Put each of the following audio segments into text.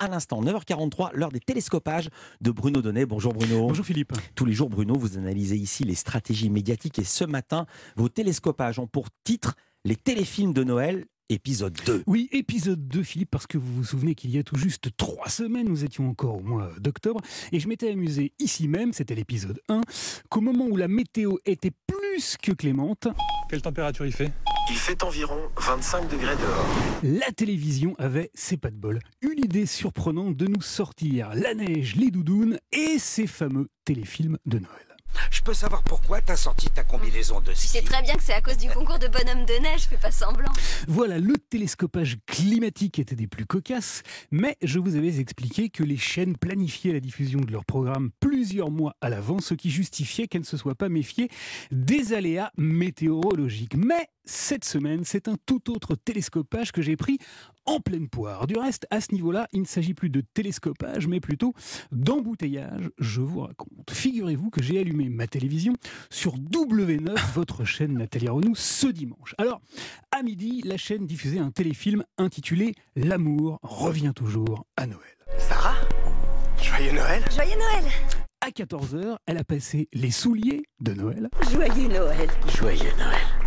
à l'instant, 9h43, l'heure des télescopages de Bruno Donnet. Bonjour Bruno. Bonjour Philippe. Tous les jours, Bruno, vous analysez ici les stratégies médiatiques et ce matin, vos télescopages ont pour titre les téléfilms de Noël épisode 2. Oui, épisode 2, Philippe, parce que vous vous souvenez qu'il y a tout juste trois semaines, nous étions encore au mois d'octobre, et je m'étais amusé ici même, c'était l'épisode 1, qu'au moment où la météo était plus que clémente, Quelle température il fait? Il fait environ 25 degrés dehors. la télévision avait, c'est pas de bol, une idée surprenante de nous sortir la neige, les doudounes et ces fameux téléfilms de Noël. Je peux savoir pourquoi t'as sorti ta combinaison de Tu sais ski très bien que c'est à cause du concours de bonhomme de neige, fais pas semblant. Voilà, le télescopage climatique était des plus cocasses, mais je vous avais expliqué que les chaînes planifiaient la diffusion de leurs programmes plusieurs mois à l'avance, ce qui justifiait qu'elles ne se soient pas méfiées des aléas météorologiques. Mais cette semaine, c'est un tout autre télescopage que j'ai pris en pleine poire. Du reste, à ce niveau-là, il ne s'agit plus de télescopage, mais plutôt d'embouteillage, je vous raconte. Figurez-vous que j'ai allumé ma télévision sur W9, votre chaîne Nathalie Renou, ce dimanche. Alors, à midi, la chaîne diffusait un téléfilm intitulé L'amour revient toujours à Noël. Sarah Joyeux Noël Joyeux Noël À 14h, elle a passé Les souliers de Noël. Joyeux Noël Joyeux Noël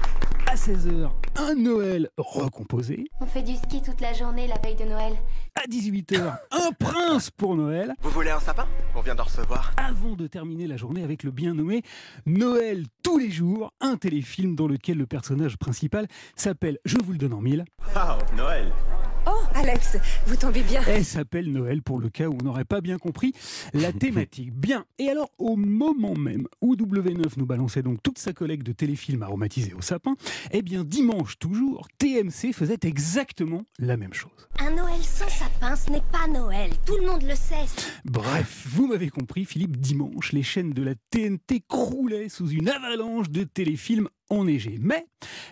À 16h, un Noël recomposé. On fait du ski toute la journée la veille de Noël. À 18h, un prince pour Noël. Vous voulez un sapin? On vient d'en recevoir. Avant de terminer la journée avec le bien nommé Noël tous les jours, un téléfilm dans lequel le personnage principal s'appelle, je vous le donne en mille, Ah, Noël Alex, vous tombez bien. Elle s'appelle Noël pour le cas où on n'aurait pas bien compris la thématique. Bien. Et alors, au moment même où W9 nous balançait donc toute sa collègue de téléfilms aromatisés au sapin, eh bien, dimanche toujours, TMC faisait exactement la même chose. Un Noël sans sapin, ce n'est pas Noël. Tout le monde le sait. Bref, vous m'avez compris, Philippe, dimanche, les chaînes de la TNT croulaient sous une avalanche de téléfilms enneigés. Mais,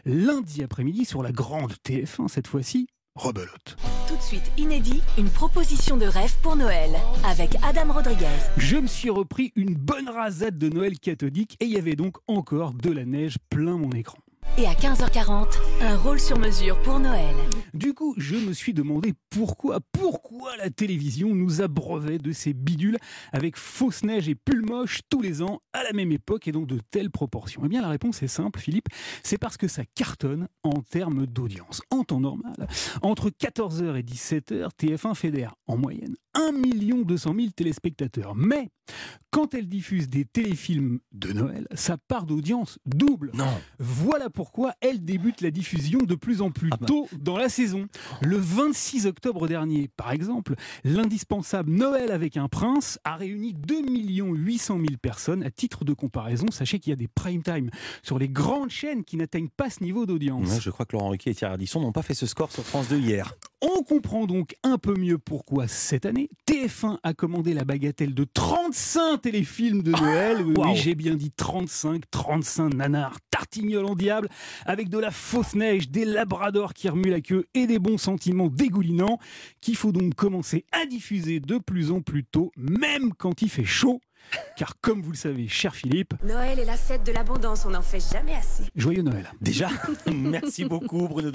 lundi après-midi, sur la grande TF1 cette fois-ci, rebelote. Tout de suite inédit, une proposition de rêve pour Noël avec Adam Rodriguez. Je me suis repris une bonne rasade de Noël cathodique et il y avait donc encore de la neige plein mon écran. Et à 15h40, un rôle sur mesure pour Noël. Du coup, je me suis demandé pourquoi, pourquoi la télévision nous abreuvait de ces bidules avec fausse neige et pull moche tous les ans à la même époque et donc de telles proportions Eh bien, la réponse est simple, Philippe. C'est parce que ça cartonne en termes d'audience. En temps normal, entre 14h et 17h, TF1 fédère en moyenne 1 200 000 téléspectateurs. Mais quand elle diffuse des téléfilms de Noël, sa part d'audience double. Non. Voilà pourquoi elle débute la diffusion de plus en plus Ah bah. tôt dans la saison. Le 26 octobre dernier, par exemple, l'indispensable Noël avec un prince a réuni 2 800 000 personnes. À titre de comparaison, sachez qu'il y a des prime time sur les grandes chaînes qui n'atteignent pas ce niveau d'audience. Ouais, je crois que Laurent Ruquier et Thierry Ardisson n'ont pas fait ce score sur France 2 hier. On comprend donc un peu mieux pourquoi cette année, TF1 a commandé la bagatelle de 35 téléfilms de Noël. Oui, oui, j'ai bien dit 35, 35 nanars tartignoles en diable, avec de la fausse neige, des labradors qui remuent la queue et des bons sentiments dégoulinants, qu'il faut donc commencer à diffuser de plus en plus tôt, même quand il fait chaud. Car comme vous le savez, cher Philippe, Noël est la fête de l'abondance, on n'en fait jamais assez. joyeux Noël. Déjà, merci beaucoup Bruno.